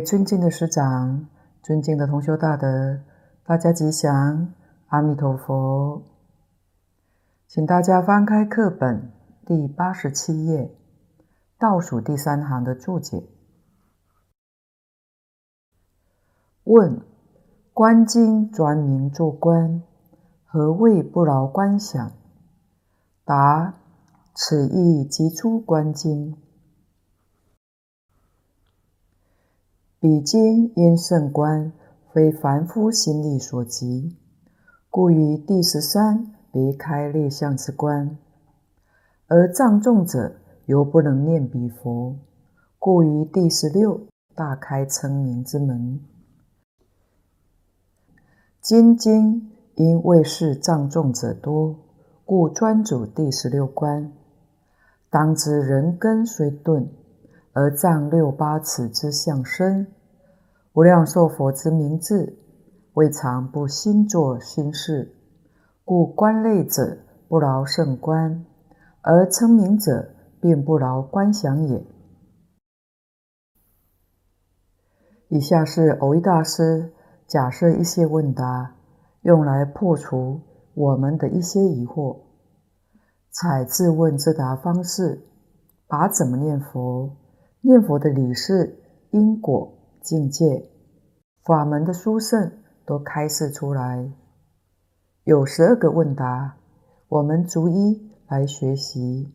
尊敬的师长、尊敬的同修大德，大家吉祥，阿弥陀佛。请大家翻开课本第八十七页，倒数第三行的注解。问：观经专名作观，何谓不劳观想？答：此意即出观经。彼经因胜观，非凡夫心力所及，故于第十三别开列相之观；而藏众者犹不能念彼佛，故于第十六大开称名之门。今经因为是藏众者多，故专主第十六观。当知人根虽钝。而藏六八尺之相深，无量寿佛之名字，未尝不心作心事，故观类者不劳圣观，而称名者并不劳观想也。以下是偶一大师假设一些问答，用来破除我们的一些疑惑。采自问自答方式，把怎么念佛，念佛的理事、因果、境界、法门的殊胜都开示出来。有十二个问答，我们逐一来学习，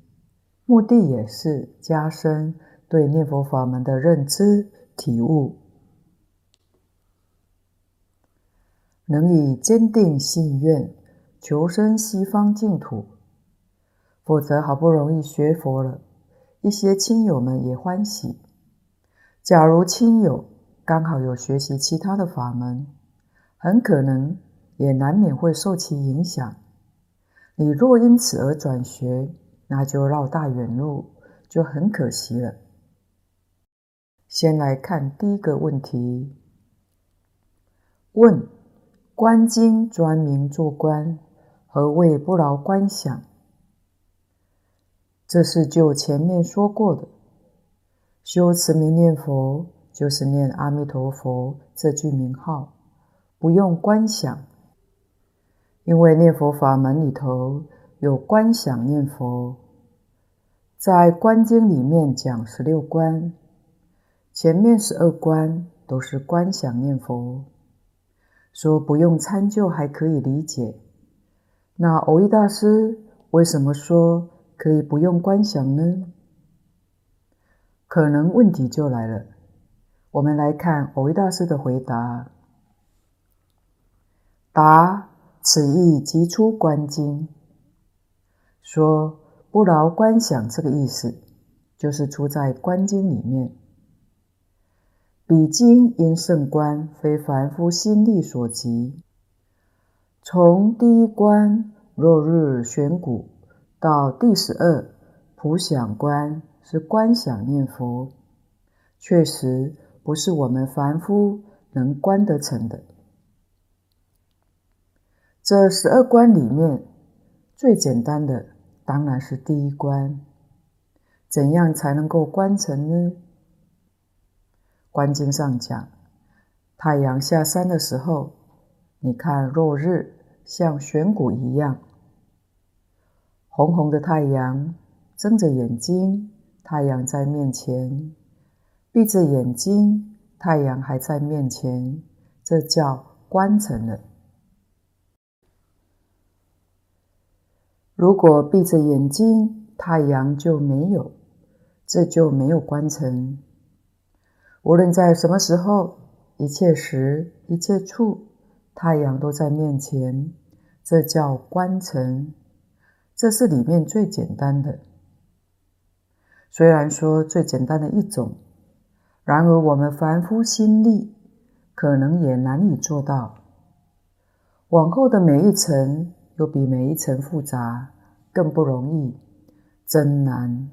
目的也是加深对念佛法门的认知体悟，能以坚定信愿求生西方净土。否则，好不容易学佛了。一些亲友们也欢喜。假如亲友刚好有学习其他的法门，很可能也难免会受其影响。你若因此而转学，那就绕大远路，就很可惜了。先来看第一个问题：问观经专名做官，何谓不劳观想？这是就前面说过的，修持名念佛就是念阿弥陀佛这句名号，不用观想，因为念佛法门里头有观想念佛，在观经里面讲十六观，前面十二观都是观想念佛，说不用参就还可以理解，那蕅益大师为什么说？可以不用观想呢？可能问题就来了。我们来看蕅益大师的回答：答，此意即出观经。说不劳观想这个意思，就是出在观经里面。彼经因圣观，非凡夫心力所及。从第一观落日悬鼓。到第十二普想观是观想念佛，确实不是我们凡夫能观得成的。这十二关里面最简单的当然是第一关，怎样才能够观成呢？观经上讲，太阳下山的时候，你看落日像悬鼓一样。红红的太阳，睁着眼睛，太阳在面前；闭着眼睛，太阳还在面前，这叫观成了。如果闭着眼睛，太阳就没有，这就没有观成。无论在什么时候，一切时、一切处，太阳都在面前，这叫观成。这是里面最简单的，虽然说最简单的一种，然而我们凡夫心力可能也难以做到。往后的每一层又比每一层复杂，更不容易，真难。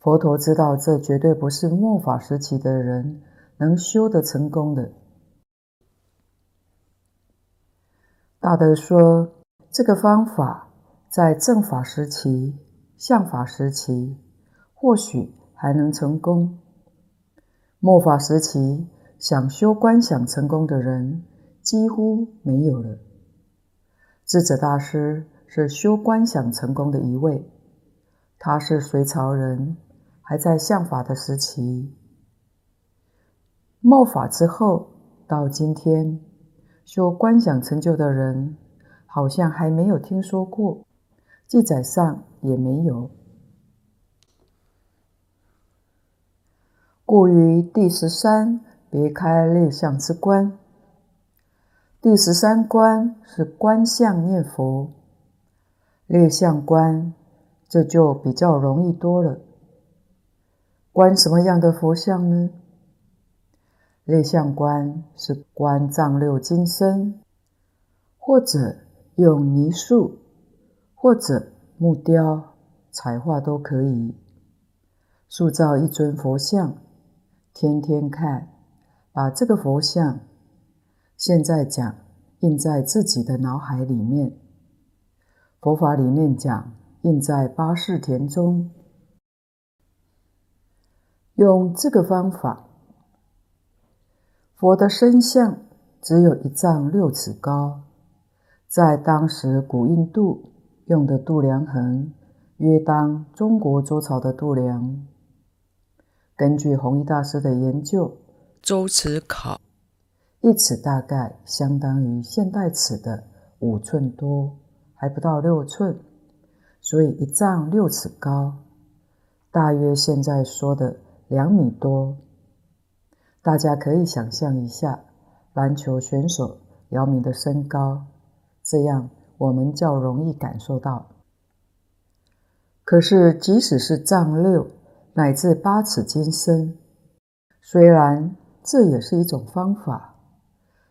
佛陀知道，这绝对不是末法时期的人能修得成功的。大德说，这个方法。在正法时期、相法时期，或许还能成功。末法时期，想修观想成功的人几乎没有了。智者大师是修观想成功的一位，他是隋朝人，还在相法的时期。末法之后到今天，修观想成就的人好像还没有听说过，记载上也没有。故于第十三别开列相之观。第十三观是观相念佛，列相观这就比较容易多了。观什么样的佛像呢？列相观是观藏六金身，或者用泥塑，或者木雕、彩画都可以，塑造一尊佛像。天天看，把这个佛像，现在讲印在自己的脑海里面。佛法里面讲印在八世田中，用这个方法，佛的身像只有一丈六尺高，在当时古印度用的度量衡约当中国周朝的度量。根据弘一大师的研究，周尺考一尺大概相当于现代尺的五寸多，还不到六寸，所以一丈六尺高，大约现在说的两米多。大家可以想象一下篮球选手姚明的身高，这样我们较容易感受到。可是即使是丈六，乃至八尺金身，虽然这也是一种方法，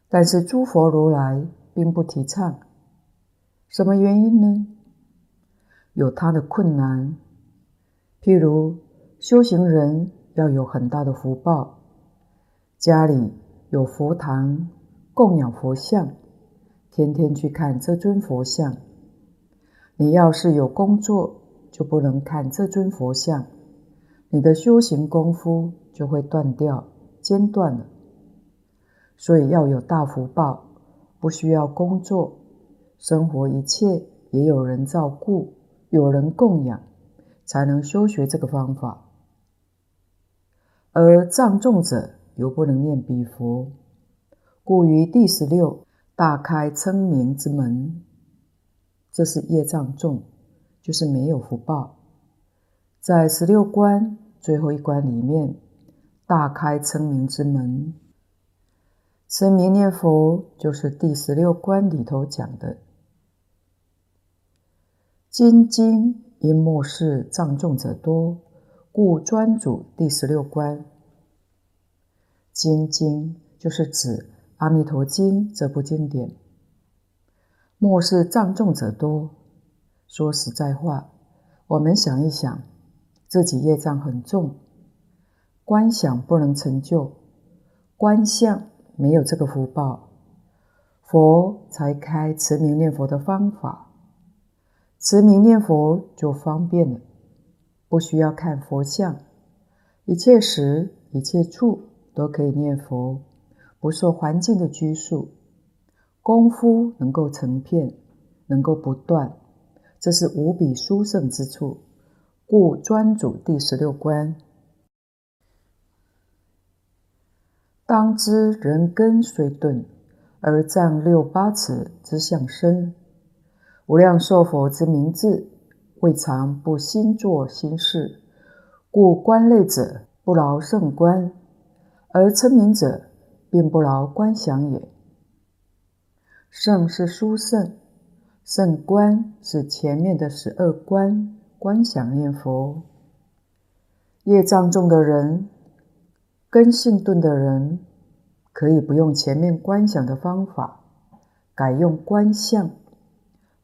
但是诸佛如来并不提倡。什么原因呢？有他的困难。譬如修行人要有很大的福报，家里有佛堂供养佛像，天天去看这尊佛像。你要是有工作，就不能看这尊佛像。你的修行功夫就会断掉、间断了。所以要有大福报，不需要工作，生活一切也有人照顾，有人供养，才能修学这个方法。而障重者又不能念彼佛，故于第十六大开称名之门，这是业障重，就是没有福报，在十六关。最后一关里面，大开称名之门，称名念佛就是第十六关里头讲的。金经因末世障重者多，故专主第十六关。金经就是指《阿弥陀经》这部经典。末世障重者多，说实在话，我们想一想。自己业障很重，观想不能成就，观相没有这个福报，佛才开持名念佛的方法，持名念佛就方便了，不需要看佛像，一切时一切处都可以念佛，不受环境的拘束，功夫能够成片，能够不断，这是无比殊胜之处。故专主第十六关，当知人根虽钝，而丈六八尺之相身，无量寿佛之名字，未尝不兴作兴事，故观类者不劳胜观，而称名者并不劳观想也。圣是殊胜，胜观是前面的十二观。观想念佛，业障重的人，根性钝的人，可以不用前面观想的方法，改用观相，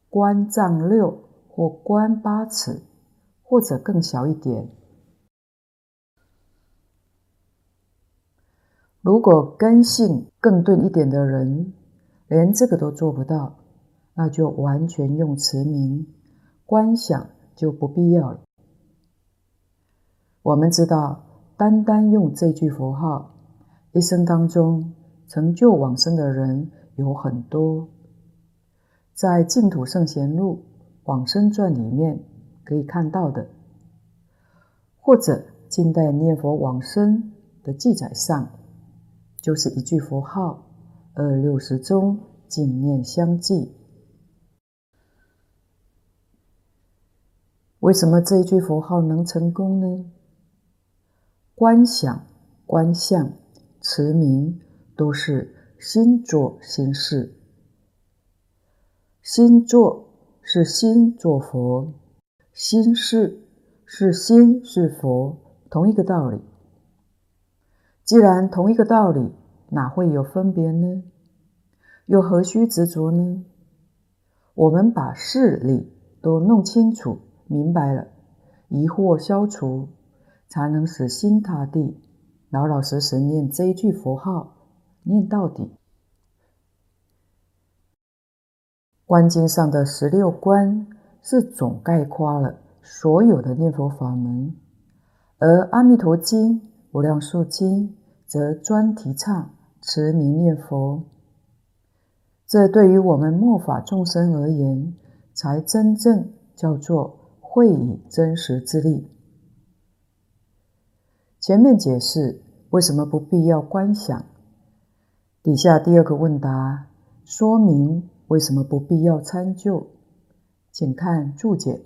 观丈六或观八尺，或者更小一点。如果根性更钝一点的人，连这个都做不到，那就完全用持名观想。就不必要了。我们知道，单单用这句佛号，一生当中成就往生的人有很多。在《净土圣贤录往生传》里面可以看到的，或者近代念佛往生的记载上，就是一句佛号，而六十中净念相继。为什么这一句佛号能成功呢？观想、观相、持名，都是心作心事。心作是心作佛，心事是心是佛，同一个道理。既然同一个道理，哪会有分别呢？又何须执着呢？我们把事理都弄清楚、明白了，疑惑消除。才能死心塌地，老老实实念这一句佛号，念到底。观经上的十六观是总概括了所有的念佛法门，而阿弥陀经、无量寿经则专提倡持名念佛。这对于我们末法众生而言，才真正叫做会以真实之力。前面解释为什么不必要观想，底下第二个问答说明为什么不必要参究，请看注解。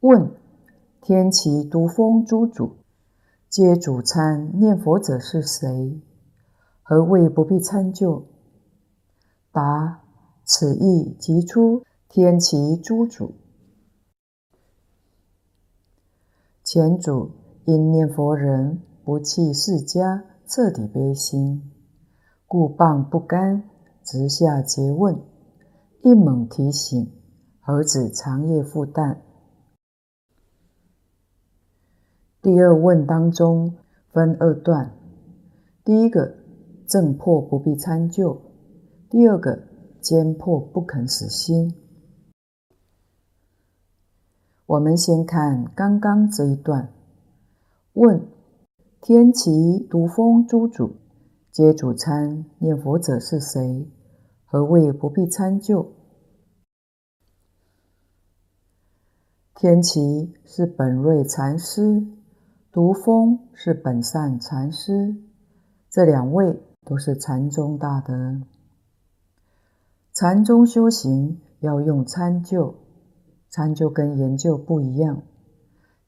问：天齐、毒蜂诸主，皆主参念佛者是谁？何谓不必参究？答：此意即出天齐诸主。前主因念佛人不弃释家，彻底悲心，故谤不甘，直下詰问，一猛提醒，何止长夜复旦？第二问当中分二段，第一个正破不必参究，第二个坚破不肯死心。我们先看刚刚这一段，问：天齐、毒蜂诸主，皆主参念佛者是谁？何谓不必参就？天齐是本瑞禅师，毒蜂是本善禅师，这两位都是禅宗大德。禅宗修行要用参就。参究跟研究不一样，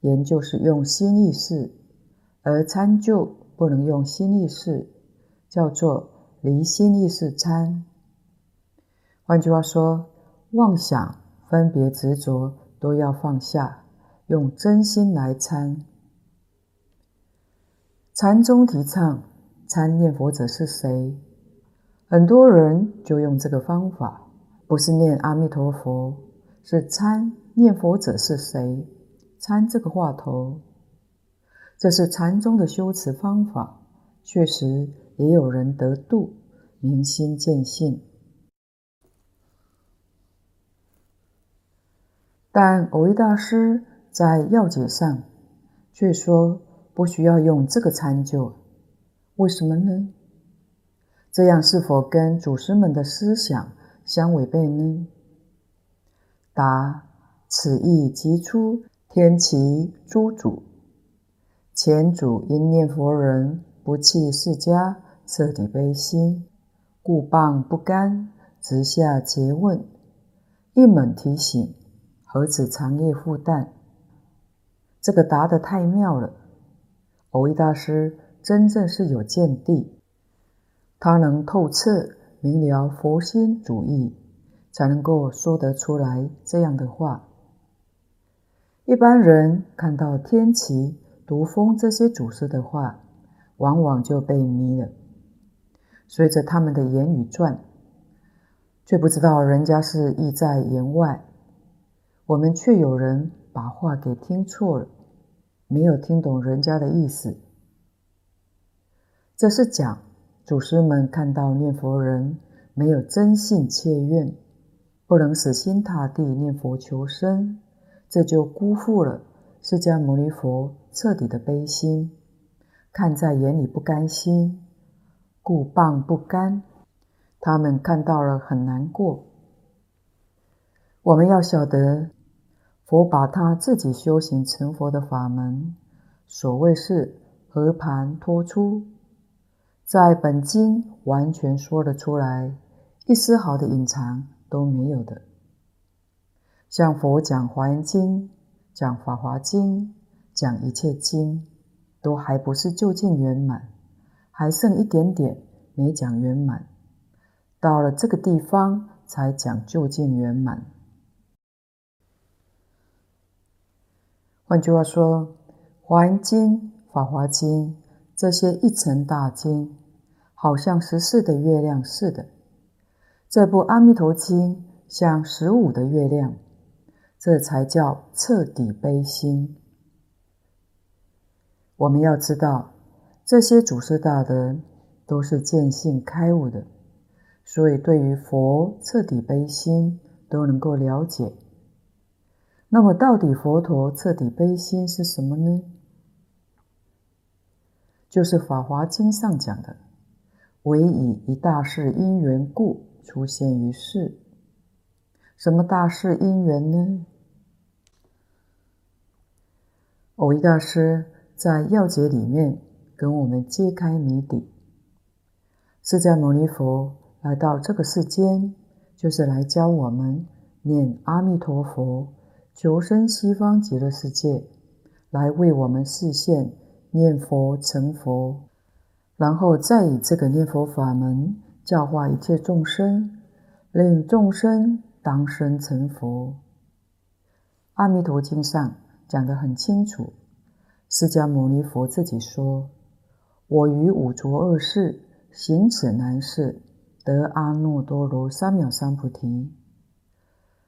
研究是用心意识，而参究不能用心意识，叫做离心意识参。换句话说，妄想、分别、执着都要放下，用真心来参。禅宗提倡参念佛者是谁？很多人就用这个方法，不是念阿弥陀佛。是参念佛者是谁？参这个话头，这是禅宗的修持方法，确实也有人得度，明心见性。但蕅益大师在要解上却说不需要用这个参究，为什么呢？这样是否跟祖师们的思想相违背呢？答：此意即出天齐诸主，前主因念佛人不弃世家，彻底悲心，故谤不甘，直下诘问，一猛提醒，何止长夜复旦？这个答得太妙了。蕅益大师真正是有见地，他能透彻明了佛心主义。才能够说得出来这样的话。一般人看到天齐、毒蜂这些祖师的话，往往就被迷了，随着他们的言语转，却不知道人家是意在言外。我们却有人把话给听错了，没有听懂人家的意思。这是讲祖师们看到念佛人没有真信切愿。不能死心塌地念佛求生，这就辜负了释迦牟尼佛彻底的悲心，看在眼里不甘心，故谤不甘。他们看到了很难过。我们要晓得，佛把他自己修行成佛的法门，所谓是和盘托出，在本经完全说了出来，一丝毫的隐藏都没有的。像佛讲《华严经》、讲《法华经》、讲一切经，都还不是究竟圆满，还剩一点点没讲圆满。到了这个地方，才讲究竟圆满。换句话说，《华严经》、《法华经》这些一层大经，好像十四的月亮似的；这部《阿弥陀经》像十五的月亮。这才叫彻底悲心。我们要知道，这些祖师大德都是见性开悟的，所以对于佛彻底悲心都能够了解。那么，到底佛陀彻底悲心是什么呢？就是《法华经》上讲的：“唯以一大事因缘故出现于世。”什么大事因缘呢？蕅益大师在要解里面跟我们揭开谜底：释迦牟尼佛来到这个世间，就是来教我们念阿弥陀佛，求生西方极乐世界，来为我们示现念佛成佛，然后再以这个念佛法门教化一切众生，令众生当生成佛。阿弥陀经上讲得很清楚，释迦牟尼佛自己说：“我于五浊恶世行此难事，得阿耨多罗三藐三菩提。”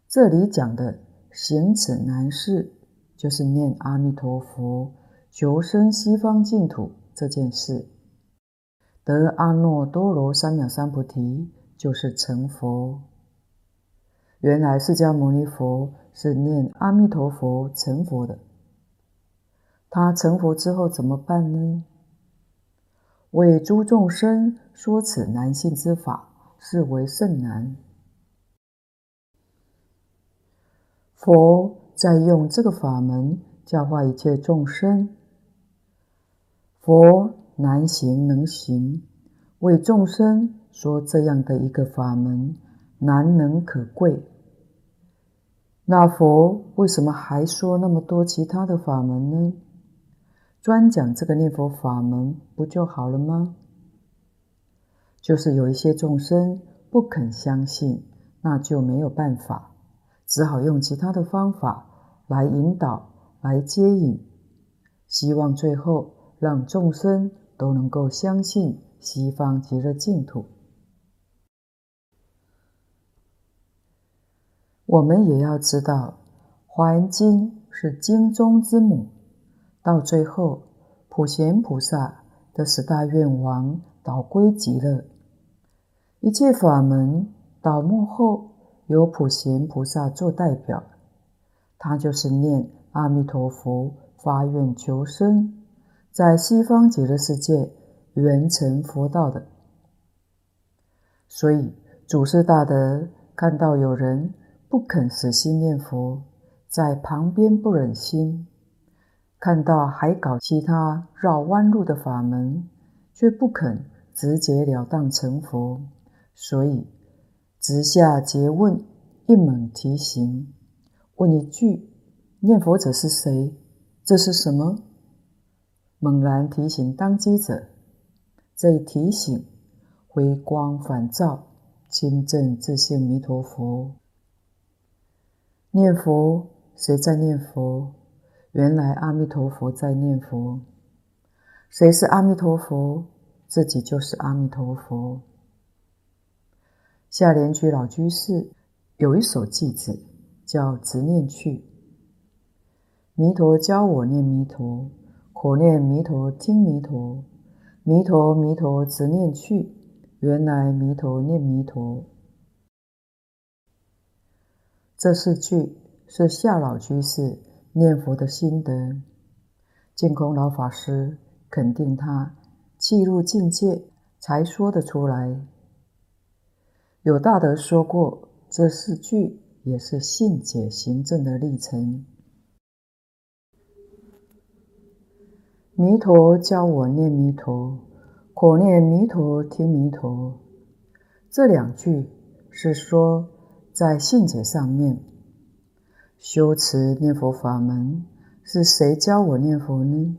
这里讲的“行此难事”，就是念阿弥陀佛，求生西方净土这件事；得阿耨多罗三藐三菩提，就是成佛。原来释迦牟尼佛是念阿弥陀佛成佛的。他成佛之后怎么办呢？为诸众生说此难信之法，是为甚难。佛在用这个法门教化一切众生。佛难行能行，为众生说这样的一个法门，难能可贵。那佛为什么还说那么多其他的法门呢？专讲这个念佛法门不就好了吗？就是有一些众生不肯相信，那就没有办法，只好用其他的方法来引导、来接引，希望最后让众生都能够相信西方极乐净土。我们也要知道，《华严经》是经中之母，到最后，普贤菩萨的十大愿王导归极乐，一切法门到末后由普贤菩萨做代表，他就是念阿弥陀佛发愿求生，在西方极乐世界圆成佛道的。所以，祖师大德看到有人，不肯死心念佛，在旁边不忍心看到还搞其他绕弯路的法门，却不肯直截了当成佛，所以直下诘问，一猛提醒，问一句：念佛者是谁？这是什么？猛然提醒当机者，这一提醒，回光返照，亲证自性弥陀佛。念佛，谁在念佛？原来阿弥陀佛在念佛。谁是阿弥陀佛？自己就是阿弥陀佛。下莲居老居士有一首偈子，叫《直念去》。弥陀教我念弥陀，我念弥陀听弥陀，弥陀弥陀直念去，原来弥陀念弥陀。这四句是下老居士念佛的心得。净空老法师肯定他契入境界才说得出来。有大德说过，这四句也是信解行证的历程。弥陀教我念弥陀，口念弥陀，听弥陀。这两句是说，在信解上面，修持念佛法门是谁教我念佛呢？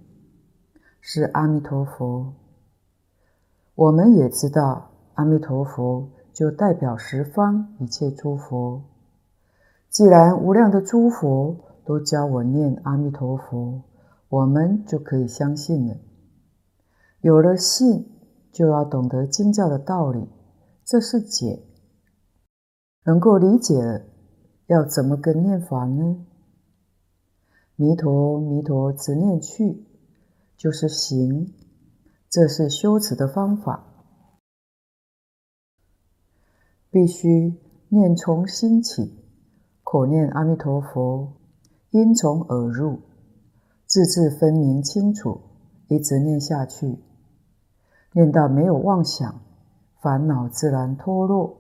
是阿弥陀佛。我们也知道，阿弥陀佛就代表十方一切诸佛。既然无量的诸佛都教我念阿弥陀佛，我们就可以相信了。有了信，就要懂得经教的道理，这是解。能够理解了，要怎么个念法呢？弥陀弥陀直念去，就是行，这是修持的方法。必须念从心起，口念阿弥陀佛，音从耳入。字字分明清楚，一直念下去，念到没有妄想，烦恼自然脱落，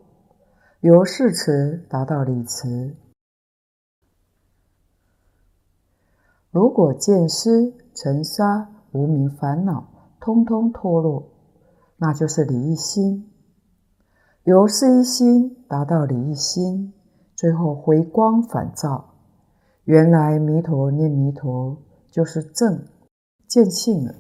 由事词达到理词。如果见思尘沙无明烦恼通通脱落，那就是理一心。由事一心达到理一心，最后回光返照，原来弥陀念弥陀。就是正见性了。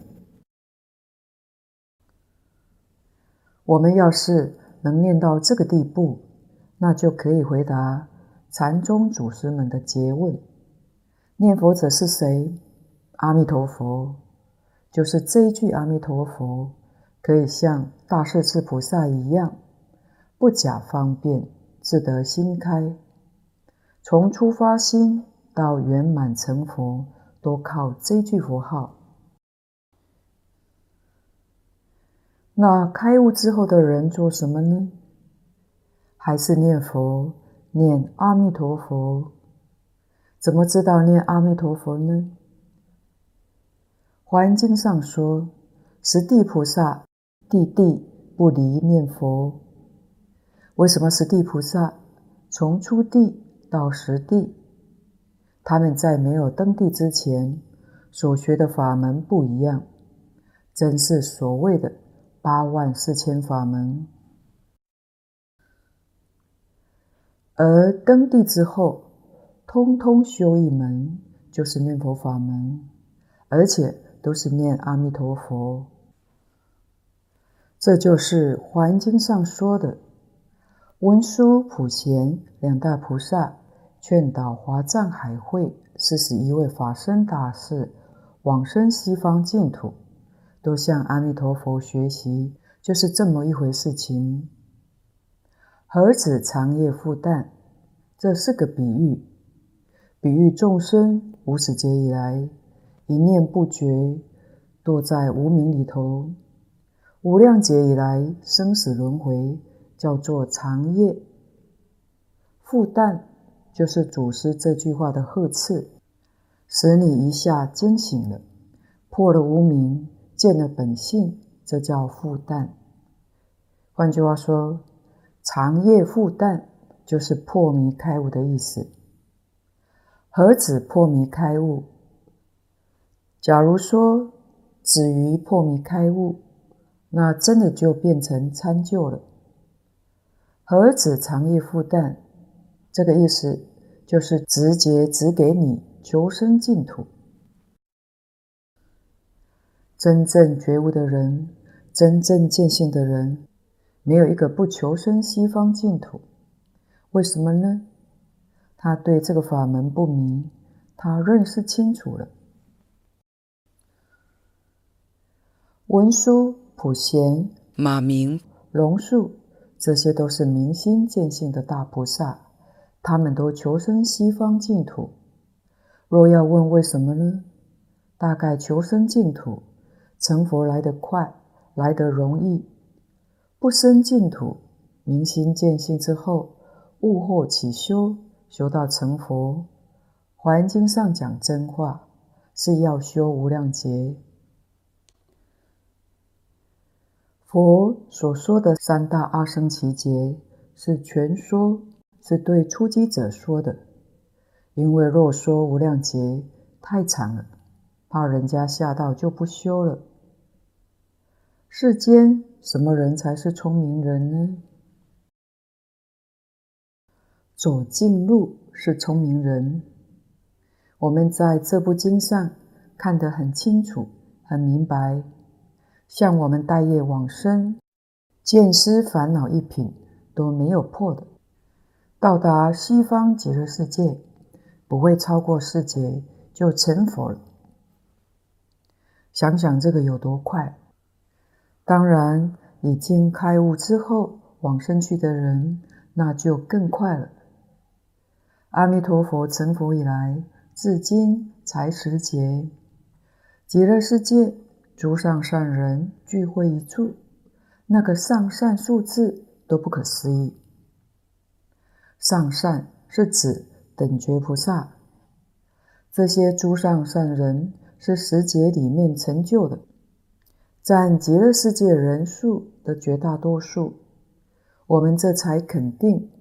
我们要是能念到这个地步，那就可以回答禅宗祖师们的诘问：念佛者是谁？阿弥陀佛。就是这一句阿弥陀佛，可以像大势至菩萨一样，不假方便，自得心开，从初发心到圆满成佛。都靠这句佛号。那开悟之后的人做什么呢？还是念佛，念阿弥陀佛。怎么知道念阿弥陀佛呢？华严经上说，十地菩萨，地地不离念佛。为什么十地菩萨从初地到十地？他们在没有登地之前所学的法门不一样，真是所谓的八万四千法门。而登地之后，通通修一门，就是念佛法门，而且都是念阿弥陀佛。这就是《华经》上说的文殊、普贤两大菩萨。劝导华藏海会四十一位法身大士往生西方净土，都向阿弥陀佛学习，就是这么一回事情。何止长夜复旦，这是个比喻，比喻众生无始劫以来一念不绝，堕在无明里头，无量劫以来生死轮回，叫做长夜复旦。就是祖师这句话的呵斥，使你一下惊醒了，破了无明，见了本性，这叫复旦。换句话说，长夜复旦就是破迷开悟的意思。何止破迷开悟？假如说止于破迷开悟，那真的就变成参究了。何止长夜复旦？这个意思就是直接指给你求生净土。真正觉悟的人，真正见性的人，没有一个不求生西方净土。为什么呢？他对这个法门不迷，他认识清楚了。文殊、普贤、马明、龙树，这些都是明心见性的大菩萨。他们都求生西方净土。若要问为什么呢？大概求生净土，成佛来得快，来得容易。不生净土，明心见性之后，悟后起修，修到成佛，华严经上讲真话，是要修无量劫。佛所说的三大阿僧只劫是全说，是对出击者说的。因为若说无量劫太长了，怕人家吓到就不修了。世间什么人才是聪明人呢？走近路是聪明人。我们在这部经上看得很清楚、很明白。像我们待业往生，见思烦恼一品都没有破的，到达西方极乐世界，不会超过四劫就成佛了。想想这个有多快！当然，已经开悟之后往生去的人，那就更快了。阿弥陀佛成佛以来，至今才十劫，极乐世界。诸上善人聚会一处，那个上善数字都不可思议。上善是指等觉菩萨，这些诸上善人是十劫里面成就的，占极乐世界人数的绝大多数。我们这才肯定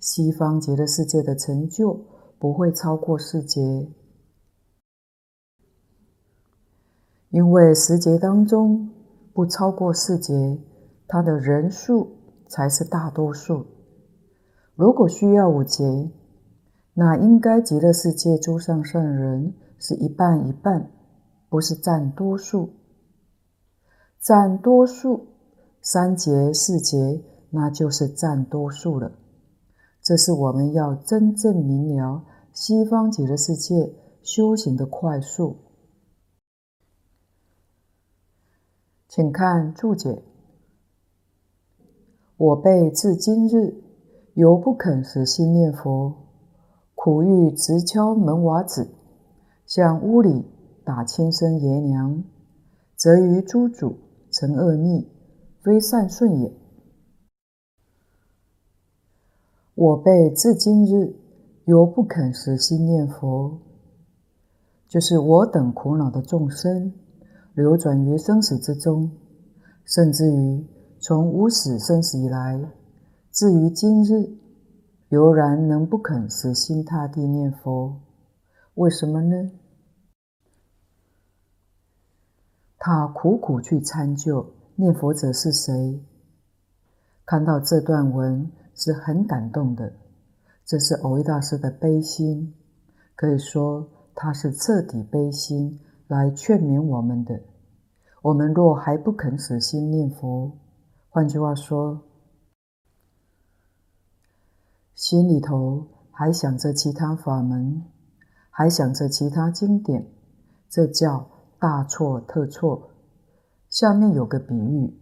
西方极乐世界的成就不会超过四劫。因为十劫当中不超过四劫，它的人数才是大多数。如果需要五劫，那应该极乐世界诸上善人是一半一半，不是占多数。占多数，三劫四劫，那就是占多数了。这是我们要真正明了西方极乐世界修行的快速。请看注解。我辈至今日犹不肯死心念佛，苦欲直敲门瓦子，向屋里打亲生爷娘，则于诸主成恶逆，非善顺也。我辈至今日犹不肯死心念佛，就是我等苦恼的众生。流转于生死之中，甚至于从无始生死以来，至于今日，犹然能不肯死心塌地念佛，为什么呢？他苦苦去参究念佛者是谁，看到这段文是很感动的。这是蕅益大师的悲心，可以说他是彻底悲心。来劝勉我们的，我们若还不肯死心念佛，换句话说，心里头还想着其他法门，还想着其他经典，这叫大错特错。下面有个比喻：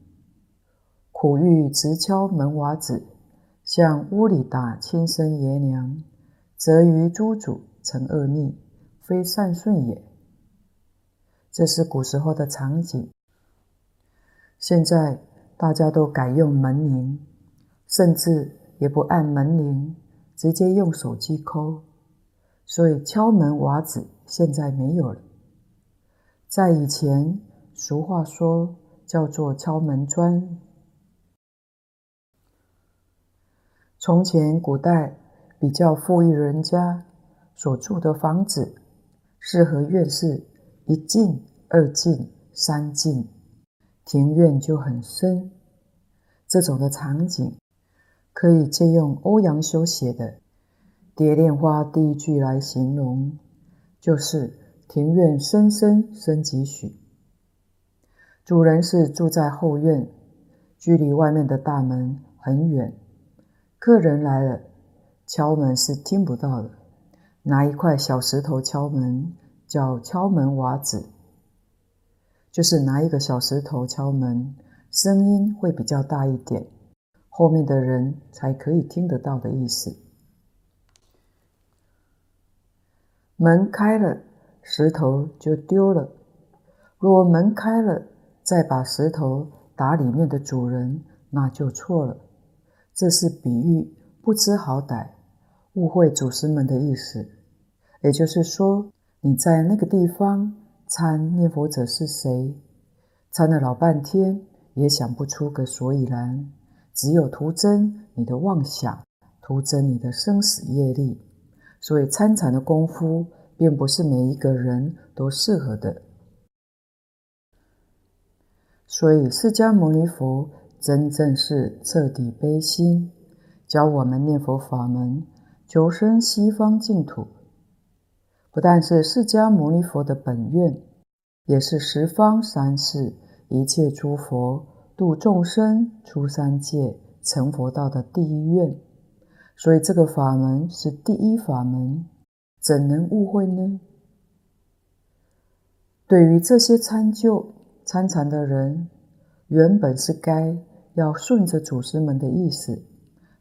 苦欲直敲门瓦子，向屋里打亲生爷娘，则于诸主成恶逆，非善顺也。这是古时候的场景，现在大家都改用门铃，甚至也不按门铃，直接用手机扣，所以敲门瓦子现在没有了。在以前，俗话说叫做敲门砖。从前古代比较富裕人家所住的房子，四合院式。一进、二进、三进，庭院就很深。这种的场景，可以借用欧阳修写的《蝶恋花》第一句来形容，就是“庭院深深深几许”。主人是住在后院，距离外面的大门很远，客人来了，敲门是听不到的，拿一块小石头敲门。叫敲门瓦子，就是拿一个小石头敲门，声音会比较大一点，后面的人才可以听得到的意思。门开了，石头就丢了；若门开了，再把石头打里面的主人，那就错了。这是比喻不知好歹、误会祖师们的意思。也就是说，你在那个地方参念佛者是谁，参了老半天也想不出个所以然，只有徒增你的妄想，徒增你的生死业力。所以参禅的功夫，并不是每一个人都适合的。所以释迦牟尼佛真正是彻底悲心，教我们念佛法门，求生西方净土。不但是释迦牟尼佛的本愿，也是十方三世一切诸佛度众生出三界成佛道的第一愿。所以这个法门是第一法门，怎能误会呢？对于这些参究参禅的人，原本是该要顺着祖师们的意思，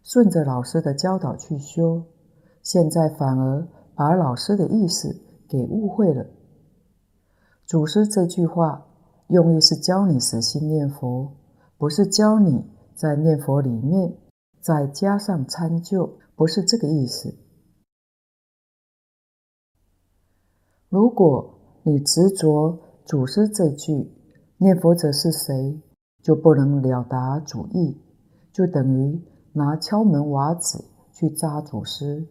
顺着老师的教导去修，现在反而。把老师的意思给误会了。祖师这句话用意是教你死心念佛，不是教你在念佛里面再加上参究，不是这个意思。如果你执着祖师这句“念佛者是谁”，就不能了达主意，就等于拿敲门瓦子去扎祖师。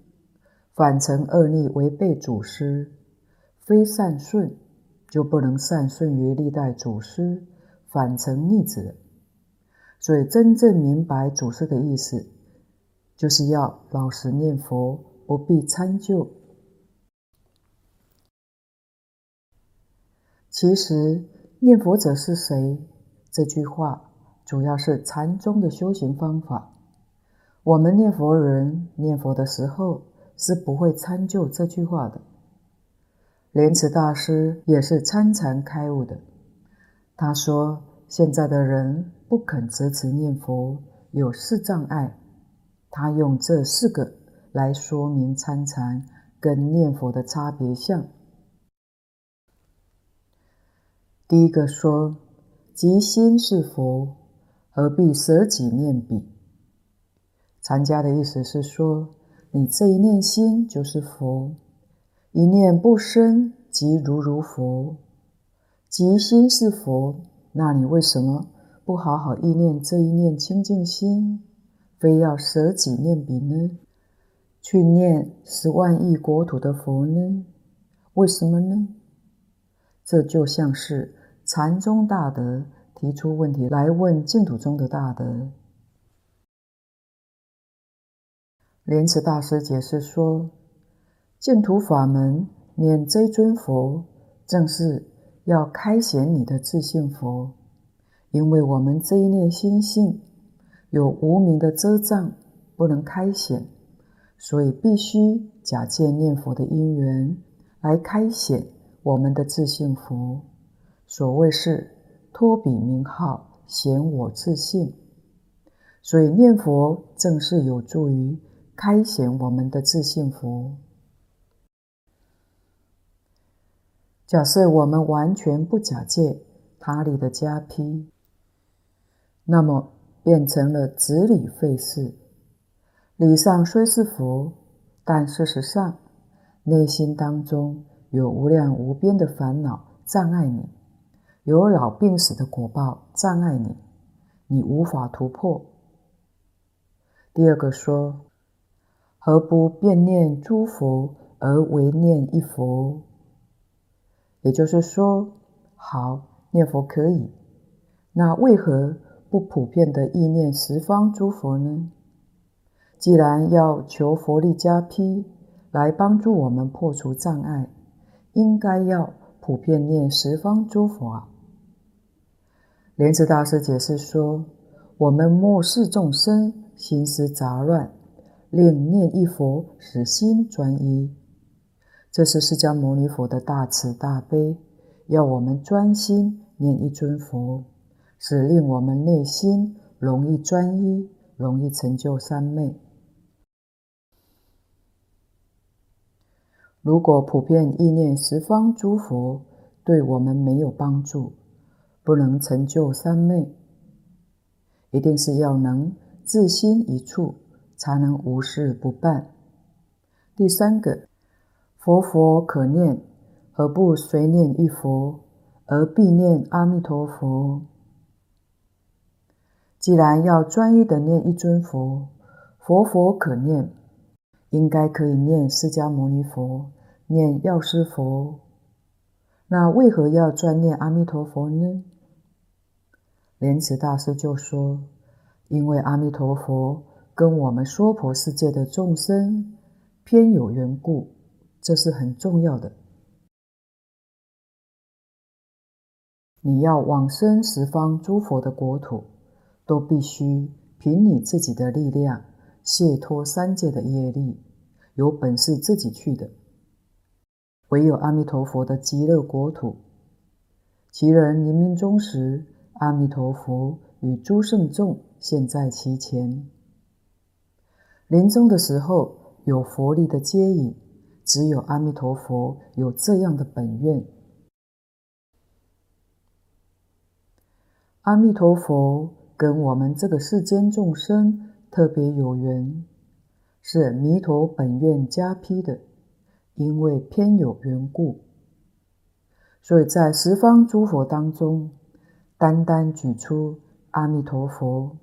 反成恶逆，违背祖师，非善顺，就不能善顺于历代祖师，反成逆子。所以真正明白祖师的意思，就是要老实念佛，不必参究。其实“念佛者是谁”这句话，主要是禅宗的修行方法。我们念佛人念佛的时候，是不会参究这句话的。莲池大师也是参禅开悟的。他说：“现在的人不肯择持念佛，有四障碍。”他用这四个来说明参禅跟念佛的差别相。第一个说：“即心是佛，何必舍己念彼？”禅家的意思是说。你这一念心就是佛，一念不生即如如佛，即心是佛，那你为什么不好好意念这一念清净心，非要舍己念彼呢？去念十万亿国土的佛呢？为什么呢？这就像是禅宗大德提出问题来问净土中的大德。莲池大师解释说：“净土法门念这尊佛，正是要开显你的自性佛。因为我们这一念心性有无明的遮障，不能开显，所以必须假借念佛的因缘来开显我们的自性佛。所谓是托彼名号显我自性，所以念佛正是有助于。”开显我们的自性佛。假设我们完全不假借他力的加被，那么变成了执理费事。理上虽是佛，但事实上内心当中有无量无边的烦恼障碍你，有老病死的果报障碍你，你无法突破。第二个说。何不遍念诸佛而唯念一佛？也就是说，好，念佛可以，那为何不普遍的意念十方诸佛呢？既然要求佛力加批来帮助我们破除障碍，应该要普遍念十方诸佛啊。莲池大师解释说：我们末世众生心思杂乱。令念一佛，使心专一，这是释迦牟尼佛的大慈大悲，要我们专心念一尊佛，使令我们内心容易专一，容易成就三昧。如果普遍意念十方诸佛，对我们没有帮助，不能成就三昧，一定是要能自心一处。才能无事不办。第三个，佛佛可念，何不随念一佛，而必念阿弥陀佛？既然要专一的念一尊佛，佛佛可念，应该可以念释迦牟尼佛，念药师佛。那为何要专念阿弥陀佛呢？莲池大师就说：“因为阿弥陀佛跟我们娑婆世界的众生偏有缘故，这是很重要的。你要往生十方诸佛的国土。”都必须凭你自己的力量解脱三界的业力，有本事自己去的。唯有阿弥陀佛的极乐国土，其人临命终时，阿弥陀佛与诸圣众现在其前。临终的时候有佛力的接引，只有阿弥陀佛有这样的本愿。阿弥陀佛。跟我们这个世间众生特别有缘，是弥陀本愿加被的，因为偏有缘故，所以在十方诸佛当中，单单举出阿弥陀佛。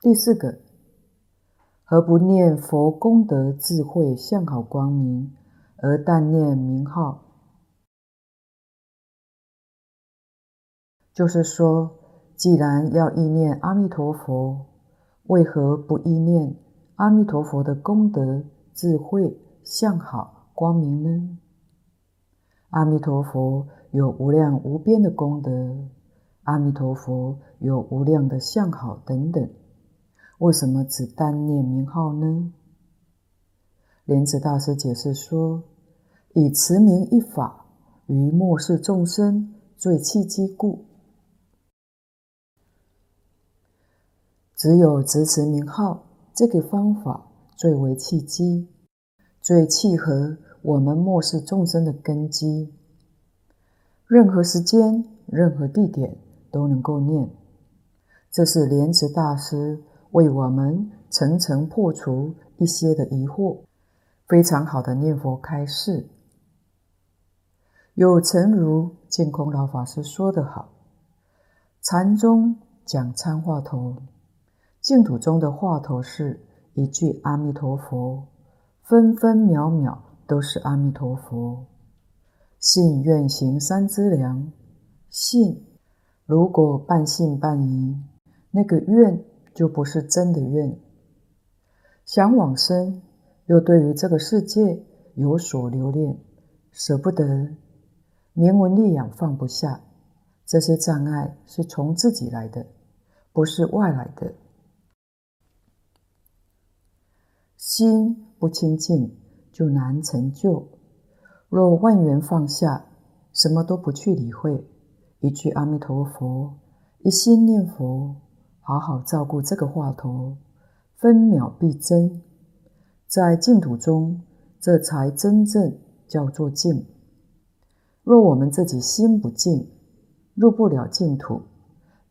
第四个，何不念佛功德智慧相好光明，而但念名号？就是说。既然要意念阿弥陀佛，为何不意念阿弥陀佛的功德、智慧、相好、光明呢？阿弥陀佛有无量无边的功德，阿弥陀佛有无量的相好等等，为什么只单念名号呢？莲池大师解释说：以持名一法，于末世众生最契机故。只有执持名号这个方法最为契机，最契合我们末世众生的根基。任何时间、任何地点都能够念，这是莲池大师为我们层层破除一些的疑惑，非常好的念佛开示。有诚如净空老法师说得好：“禅宗讲参话头。”净土中的话头是一句阿弥陀佛，分分秒秒都是阿弥陀佛。信愿行三资粮，信如果半信半疑，那个愿就不是真的愿。想往生，又对于这个世界有所留恋，舍不得，名闻利养放不下，这些障碍是从自己来的，不是外来的。心不清净，就难成就。若万缘放下，什么都不去理会，一句阿弥陀佛，一心念佛，好好照顾这个话头，分秒必争。在净土中，这才真正叫做净。若我们自己心不净，入不了净土，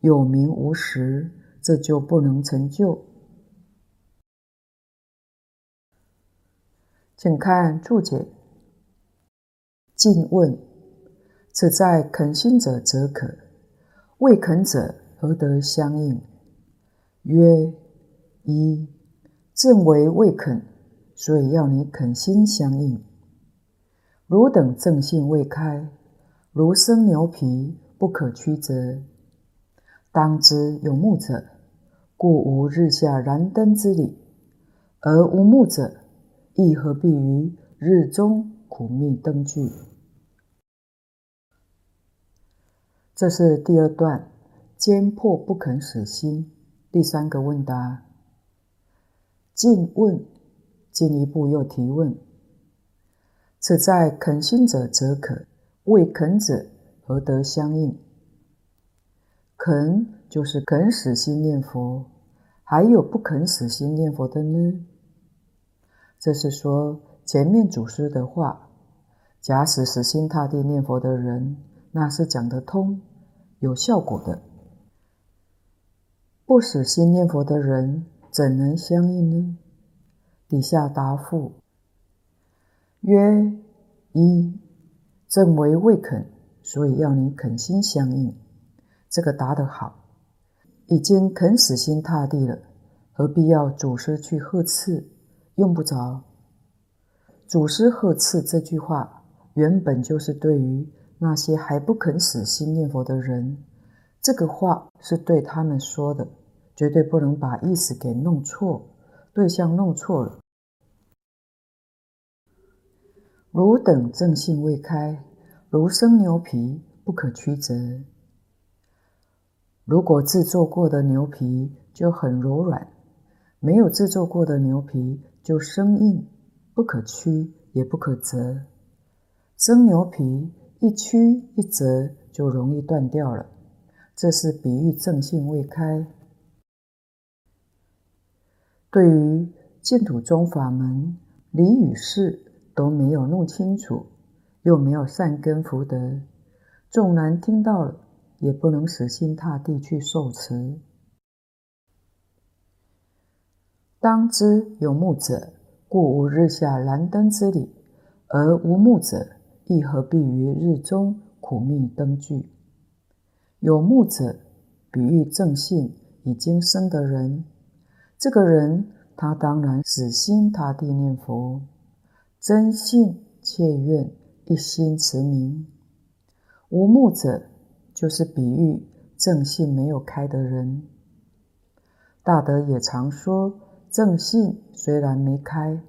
有名无实，这就不能成就。请看注解。进问：此在肯心者则可，未肯者何得相应？曰：一正为未肯，所以要你肯心相应。汝等正信未开，如生牛皮，不可曲折。当知有目者，故无日下燃灯之理；而无目者，亦何必于日中苦觅灯具？这是第二段，坚破不肯死心。第三个问答，进问，进一步又提问：此在肯心者则可，未肯者何得相应？肯就是肯死心念佛，还有不肯死心念佛的呢？这是说前面祖师的话，假使死心塌地念佛的人，那是讲得通、有效果的；不死心念佛的人，怎能相应呢？底下答复：曰：一，正为未肯，所以要你肯心相应。这个答得好，已经肯死心塌地了，何必要祖师去呵斥？用不着。祖师呵斥这句话，原本就是对于那些还不肯死心念佛的人，这个话是对他们说的，绝对不能把意思给弄错，对象弄错了。汝等正性未开，如生牛皮，不可曲折。如果制作过的牛皮就很柔软，没有制作过的牛皮就生硬，不可曲也不可折。生牛皮一曲一折就容易断掉了，这是比喻正性未开。对于净土宗法门理与事都没有弄清楚，又没有善根福德，纵然听到了。也不能死心塌地去受持。当知有目者，故无日下燃灯之理；而无目者，亦何必于日中苦密灯炬？有目者，比喻正信已经生的人。这个人，他当然死心塌地念佛，真信切愿，一心持名。无目者。就是比喻正信没有开的人。大德也常说，正信虽然没开，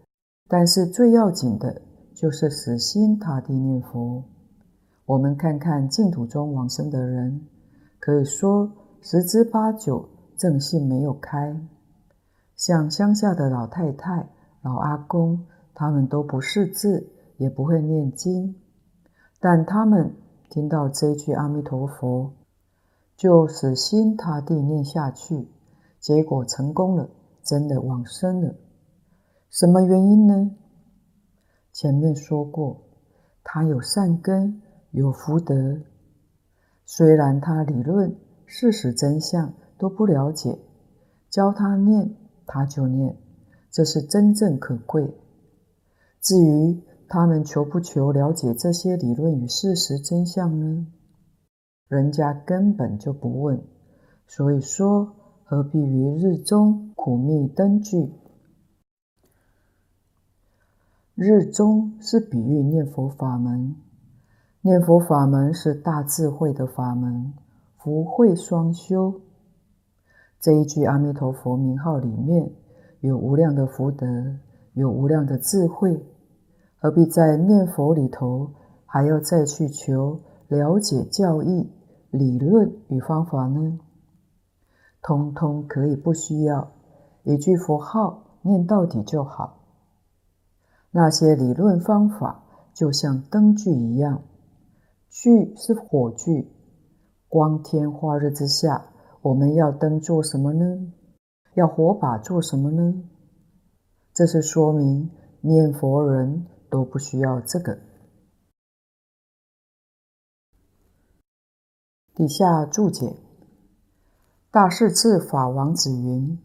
但是最要紧的就是死心塌地念佛。我们看看净土中往生的人，可以说十之八九正信没有开。像乡下的老太太、老阿公，他们都不识字，也不会念经，但他们。听到这一句阿弥陀佛，就死心塌地念下去，结果成功了，真的往生了。什么原因呢？前面说过，他有善根，有福德。虽然他理论、事实、真相都不了解，教他念，他就念，这是真正可贵。至于，他们求不求了解这些理论与事实真相呢？人家根本就不问。所以说，何必于日中苦密灯具？日中是比喻念佛法门，念佛法门是大智慧的法门，福慧双修。这一句阿弥陀佛名号里面有无量的福德，有无量的智慧。何必在念佛里头还要再去求了解教义、理论与方法呢？通通可以不需要，一句佛号念到底就好。那些理论方法就像灯具一样，炬是火炬，光天化日之下，我们要灯做什么呢？要火把做什么呢？这是说明念佛人。都不需要这个。底下注解：大势至法王子云：“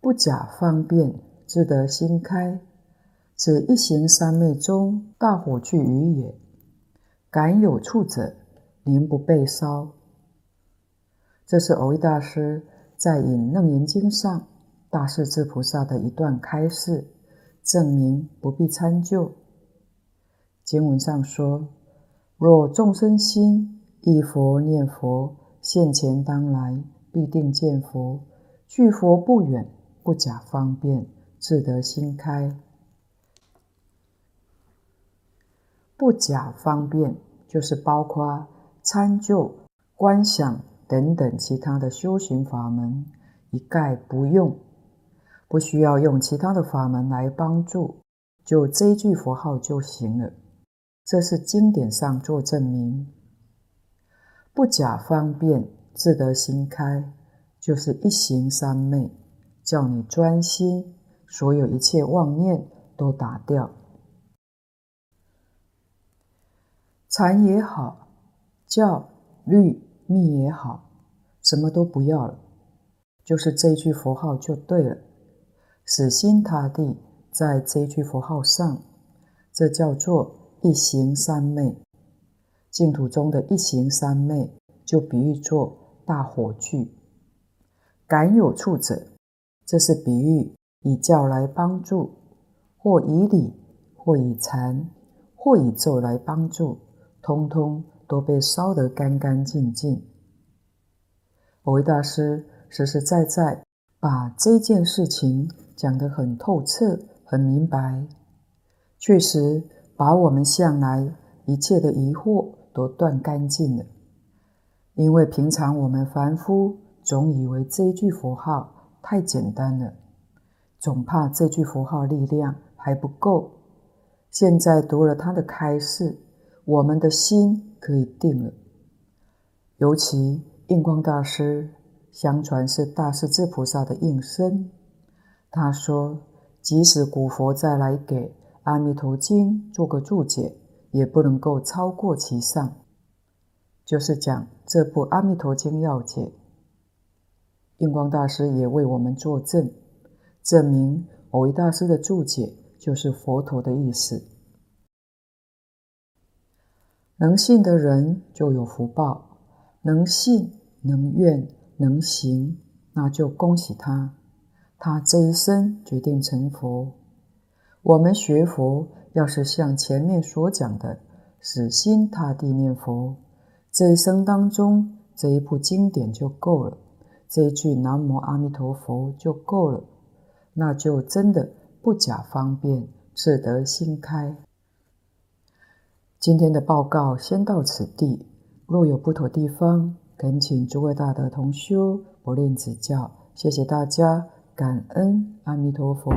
不假方便，自得心开，此一行三昧中大火炬语也。敢有触者，宁不被烧。”这是蕅益大师在引《楞严经》上大势至菩萨的一段开示，证明不必参究。经文上说：“若众生心忆佛念佛，现前当来必定见佛。距佛不远，不假方便，自得心开。不假方便，就是包括参究、观想等等其他的修行法门，一概不用，不需要用其他的法门来帮助，就这一句佛号就行了。”这是经典上做证明，不假方便，自得心开，就是一行三昧，叫你专心，所有一切妄念都打掉，禅也好，教律密也好，什么都不要了，就是这句佛号就对了，死心塌地在这句佛号上。这叫做一行三昧。净土中的一行三昧，就比喻作大火炬。感有触者，这是比喻以教来帮助，或以礼，或以禅，或以咒来帮助，通通都被烧得干干净净。蕅益大师实实在在把这件事情讲得很透彻、很明白，确实把我们向来一切的疑惑都断干净了。因为平常我们凡夫总以为这一句佛号太简单了，总怕这句佛号力量还不够。现在读了他的开示，我们的心可以定了。尤其印光大师，相传是大势至菩萨的应身。他说，即使古佛再来给《阿弥陀经》做个注解，也不能够超过其上。就是讲这部《阿弥陀经要解》，印光大师也为我们作证，证明蕅益大师的注解就是佛陀的意思。能信的人就有福报，能信、能愿、能行，那就恭喜他，他这一生决定成佛。我们学佛，要是像前面所讲的，死心塌地念佛。这一生当中，这一部经典就够了，这一句南无阿弥陀佛就够了，那就真的不假方便，自得心开。今天的报告先到此地，若有不妥地方，恳请诸位大德同修不吝指教。谢谢大家，感恩阿弥陀佛。